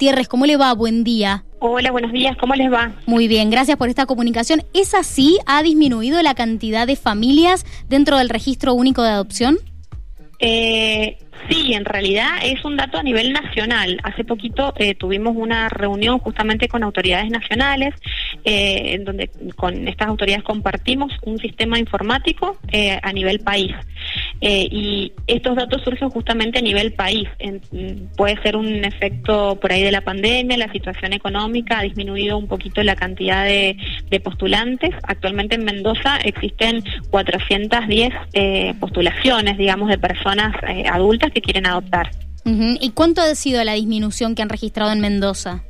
Gutiérrez, ¿cómo le va? Buen día. Hola, buenos días, ¿cómo les va? Muy bien, gracias por esta comunicación. ¿Es así? ¿Ha disminuido la cantidad de familias dentro del registro único de adopción? Eh, sí, en realidad es un dato a nivel nacional. Hace poquito eh, tuvimos una reunión justamente con autoridades nacionales, eh, en donde con estas autoridades compartimos un sistema informático eh, a nivel país. Eh, y estos datos surgen justamente a nivel país. Puede ser un efecto por ahí de la pandemia, la situación económica ha disminuido un poquito la cantidad de, postulantes. Actualmente en Mendoza existen 410 eh, postulaciones, digamos, de personas eh, adultas que quieren adoptar. ¿Y cuánto ha sido la disminución que han registrado en Mendoza?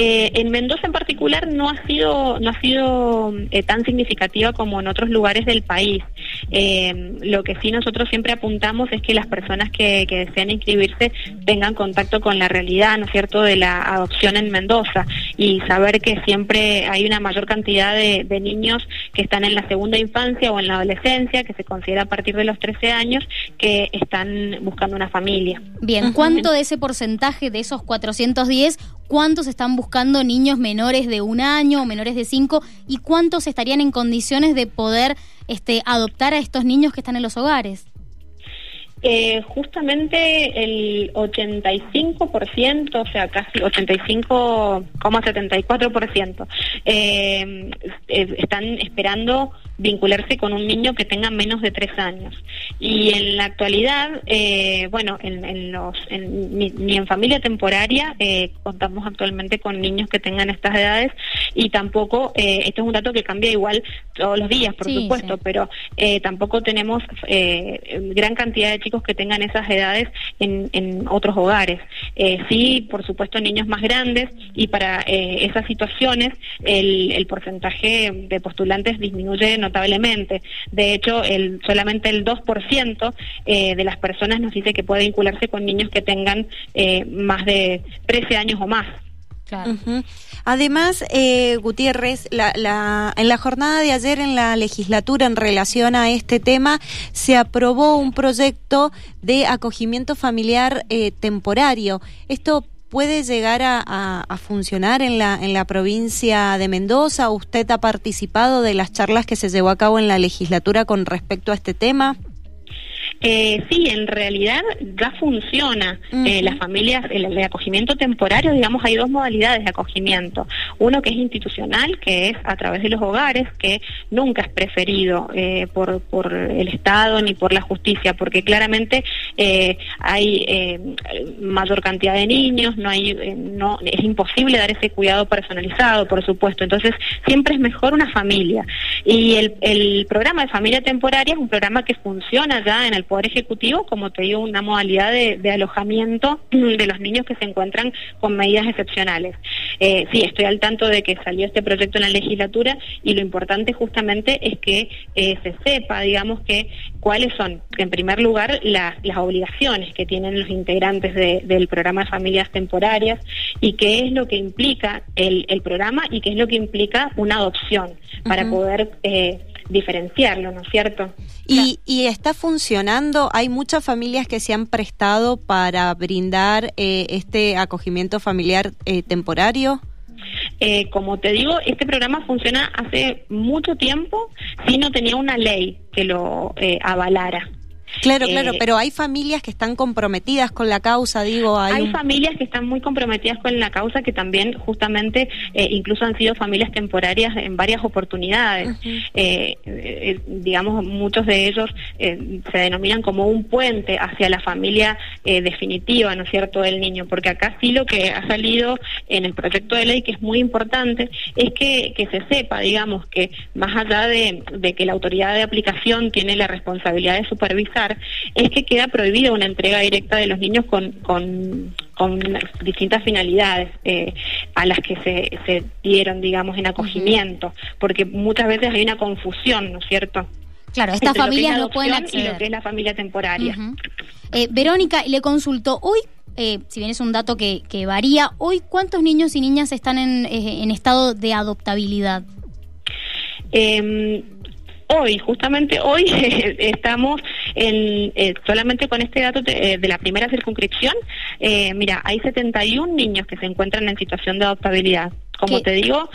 Eh, en Mendoza en particular no ha sido no ha sido eh, tan significativa como en otros lugares del país. Eh, lo que sí nosotros siempre apuntamos es que las personas que, que desean inscribirse tengan contacto con la realidad, ¿no es cierto?, de la adopción en Mendoza y saber que siempre hay una mayor cantidad de, de niños que están en la segunda infancia o en la adolescencia, que se considera a partir de los 13 años, que están buscando una familia. Bien, ¿cuánto de ese porcentaje de esos 410 cuántos están buscando niños menores de un año o menores de cinco y cuántos estarían en condiciones de poder este, adoptar a estos niños que están en los hogares. Eh, justamente el 85%, o sea, casi 85,74%, eh, eh, están esperando vincularse con un niño que tenga menos de tres años. Y en la actualidad, eh, bueno, en, en los, en, ni, ni, en familia temporaria eh, contamos actualmente con niños que tengan estas edades y tampoco, eh, esto es un dato que cambia igual todos los días, por Sí, supuesto, sí. pero tampoco tenemos gran cantidad de chicos que tengan esas edades en, en otros hogares. Eh, sí, por supuesto, niños más grandes y para eh, esas situaciones el, porcentaje de postulantes disminuye notablemente. De hecho, solamente el 2% eh, de las personas nos dice que puede vincularse con niños que tengan más de 13 años o más. Claro. Además, eh, Gutiérrez, la, la, en la jornada de ayer en la legislatura en relación a este tema se aprobó un proyecto de acogimiento familiar eh, temporario. Esto puede llegar a, funcionar en la, en la provincia de Mendoza. ¿Usted ha participado de las charlas que se llevó a cabo en la legislatura con respecto a este tema? Eh, sí, en realidad ya funciona. Uh -huh. eh, las familias, el, el, acogimiento temporario, digamos, hay dos modalidades de acogimiento. Uno que es institucional, que es a través de los hogares, que nunca es preferido eh, por, por el Estado ni por la justicia, porque claramente eh, hay mayor cantidad de niños, no hay, no es imposible dar ese cuidado personalizado, por supuesto. Entonces, siempre es mejor una familia. Y el, el programa de familia temporaria es un programa que funciona ya en el Poder Ejecutivo, como te digo, una modalidad de, de alojamiento de los niños que se encuentran con medidas excepcionales. Eh, sí, estoy al tanto de que salió este proyecto en la legislatura y lo importante justamente es que eh, se sepa, digamos, que cuáles son, en primer lugar, la, las obligaciones que tienen los integrantes de, del programa de familias temporarias y qué es lo que implica el, el programa y qué es lo que implica una adopción para uh -huh. poder eh, diferenciarlo, ¿no es cierto? Y, y, está funcionando, hay muchas familias que se han prestado para brindar eh, este acogimiento familiar eh, temporario. Eh, como te digo, este programa funciona hace mucho tiempo si no tenía una ley que lo eh, avalara. Claro, claro, eh, pero hay familias que están comprometidas con la causa, digo. Hay, hay un... familias que están muy comprometidas con la causa que también justamente eh, incluso han sido familias temporarias en varias oportunidades. Uh -huh. eh, digamos, muchos de ellos se denominan como un puente hacia la familia definitiva, ¿no es cierto?, del niño, porque acá sí lo que ha salido en el proyecto de ley, que es muy importante, es que, que se sepa, digamos, que más allá de, de que la autoridad de aplicación tiene la responsabilidad de supervisar, es que queda prohibida una entrega directa de los niños con, con, con distintas finalidades eh, a las que se, se, dieron, digamos, en acogimiento, porque muchas veces hay una confusión, ¿no es cierto? Claro, estas familias no pueden acceder. Y lo que es la familia temporaria. Uh -huh. eh, Verónica, le consultó, hoy eh, si bien es un dato que, que, varía, hoy cuántos niños y niñas están en, eh, en estado de adoptabilidad? Hoy, justamente hoy estamos en, eh, solamente con este dato de, eh, la primera circunscripción, eh, mira, hay 71 niños que se encuentran en situación de adoptabilidad. Como te digo,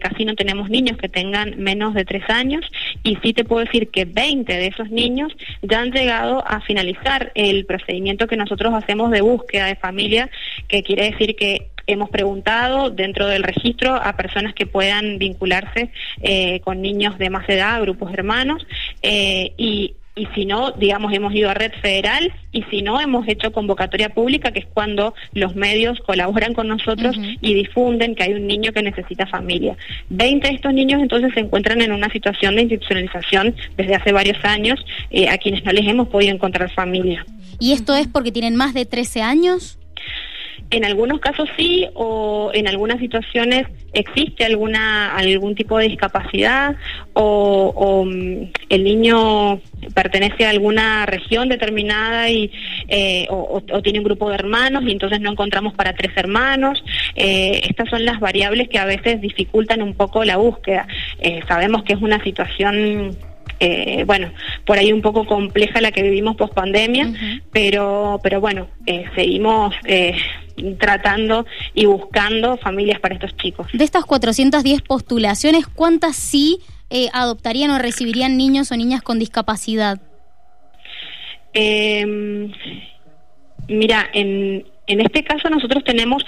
casi no tenemos niños que tengan menos de tres años y sí te puedo decir que 20 de esos niños ya han llegado a finalizar el procedimiento que nosotros hacemos de búsqueda de familia, que quiere decir que Hemos preguntado dentro del registro a personas que puedan vincularse eh, con niños de más edad, grupos hermanos, eh, y y si no, digamos, hemos ido a red federal y si no, hemos hecho convocatoria pública, que es cuando los medios colaboran con nosotros y difunden que hay un niño que necesita familia. Veinte de estos niños entonces se encuentran en una situación de institucionalización desde hace varios años, eh, a quienes no les hemos podido encontrar familia. ¿Y esto es porque tienen más de 13 años? En algunos casos sí, o en algunas situaciones existe alguna algún tipo de discapacidad o, mm, el niño pertenece a alguna región determinada y eh, o, tiene un grupo de hermanos y entonces no encontramos para tres hermanos. Eh, estas son las variables que a veces dificultan un poco la búsqueda. Eh, sabemos que es una situación eh, bueno, por ahí un poco compleja la que vivimos post pandemia, pero, pero bueno, eh, seguimos eh, tratando y buscando familias para estos chicos. De estas 410 postulaciones, ¿cuántas sí adoptarían o recibirían niños o niñas con discapacidad? Em, mira, en, en este caso nosotros tenemos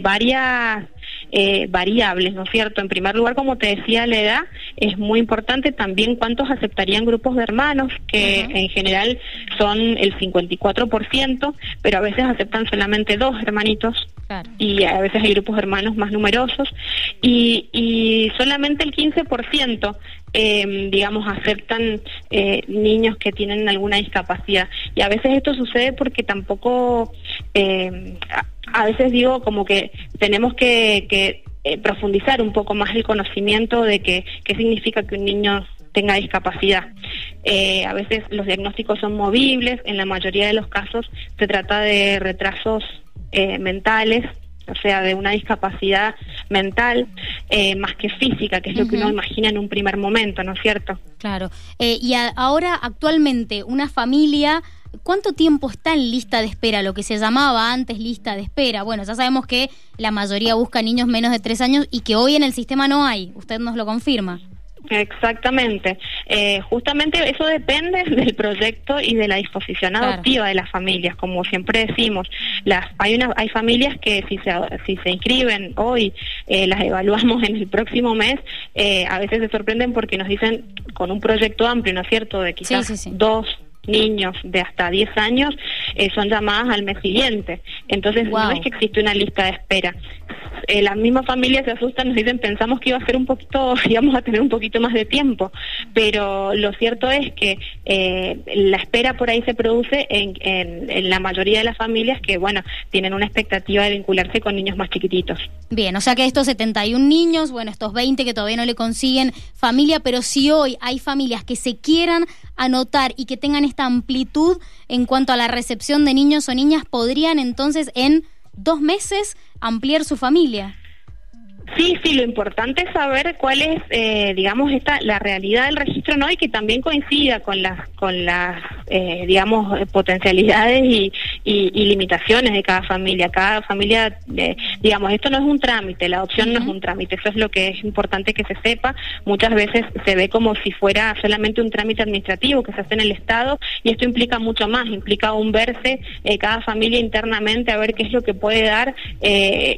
varias eh, variables, ¿no es cierto? En primer lugar, como te decía, la edad es muy importante, también cuántos aceptarían grupos de hermanos, que en general son el 54%, pero a veces aceptan solamente dos hermanitos. Y a veces hay grupos de hermanos más numerosos y, y solamente el 15% eh, digamos, aceptan eh, niños que tienen alguna discapacidad. Y a veces esto sucede porque tampoco, eh, a, veces digo como que tenemos que, que eh, profundizar un poco más el conocimiento de que, qué significa que un niño tenga discapacidad. Eh, a veces los diagnósticos son movibles, en la mayoría de los casos se trata de retrasos eh, mentales o sea, de una discapacidad mental eh, más que física, que es lo que uno imagina en un primer momento, ¿no es cierto? Claro. Eh, y ahora, actualmente, una familia, ¿cuánto tiempo está en lista de espera? Lo que se llamaba antes lista de espera. Bueno, ya sabemos que la mayoría busca niños menos de tres años y que hoy en el sistema no hay. Usted nos lo confirma. Exactamente. Eh, justamente eso depende del proyecto y de la disposición adoptiva de las familias, como siempre decimos. Las, hay, una, hay familias que si se, si se inscriben hoy, eh, las evaluamos en el próximo mes, eh, a veces se sorprenden porque nos dicen con un proyecto amplio, ¿no es cierto?, de quizás dos niños de hasta 10 años eh, son llamadas al mes siguiente. Entonces no es que existe una lista de espera. Eh, las mismas familias se asustan, nos dicen, pensamos que iba a ser un poquito, íbamos a tener un poquito más de tiempo, pero lo cierto es que eh, la espera por ahí se produce en, en, la mayoría de las familias que, bueno, tienen una expectativa de vincularse con niños más chiquititos. Bien, o sea que estos 71 niños, bueno, estos 20 que todavía no le consiguen familia, pero si hoy hay familias que se quieran anotar y que tengan esta amplitud en cuanto a la recepción de niños o niñas, podrían entonces en dos meses ampliar su familia. Sí, sí, lo importante es saber cuál es, eh, digamos, esta la realidad del registro no y que también coincida con las, con las, eh, digamos, potencialidades y, y, limitaciones de cada familia. Cada familia, eh, digamos, esto no es un trámite, la adopción no es un trámite. Eso es lo que es importante que se sepa. Muchas veces se ve como si fuera solamente un trámite administrativo que se hace en el Estado y esto implica mucho más, implica un verse cada familia internamente a ver qué es lo que puede dar,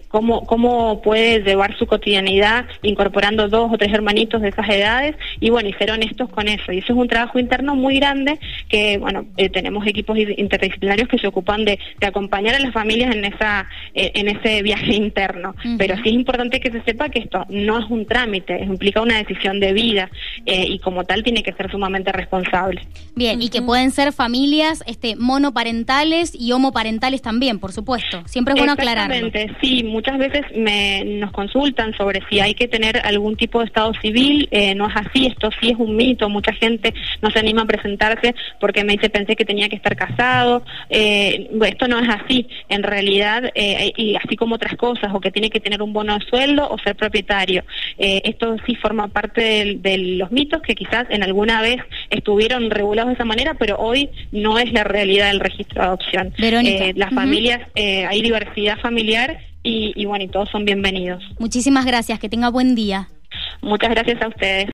cómo cómo puede llevar su cotidianidad incorporando dos o tres hermanitos de esas edades y bueno, y ser honestos con eso. Y eso es un trabajo interno muy grande que, bueno, eh, tenemos equipos interdisciplinarios que se ocupan de, acompañar a las familias en esa eh, en ese viaje interno. Pero sí es importante que se sepa que esto no es un trámite, implica una decisión de vida eh, y como tal tiene que ser sumamente responsable. Bien, y que pueden ser familias este monoparentales y homoparentales también, por supuesto. Siempre es bueno aclararlo. Exactamente, sí, muchas veces me, nos consultan sobre si hay que tener algún tipo de estado civil. Eh, no es así, esto sí es un mito. Mucha gente no se anima a presentarse porque me dice pensé que tenía que estar casado. Eh, esto no es así. En realidad, eh, y así como otras cosas, o que tiene que tener un bono de sueldo o ser propietario. Esto sí forma parte de, los mitos que quizás en alguna vez estuvieron regulados de esa manera, pero hoy no es la realidad del registro de adopción. Verónica. Eh, las familias, eh, hay diversidad familiar y, y bueno, y todos son bienvenidos. Muchísimas gracias, que tenga buen día. Muchas gracias a ustedes.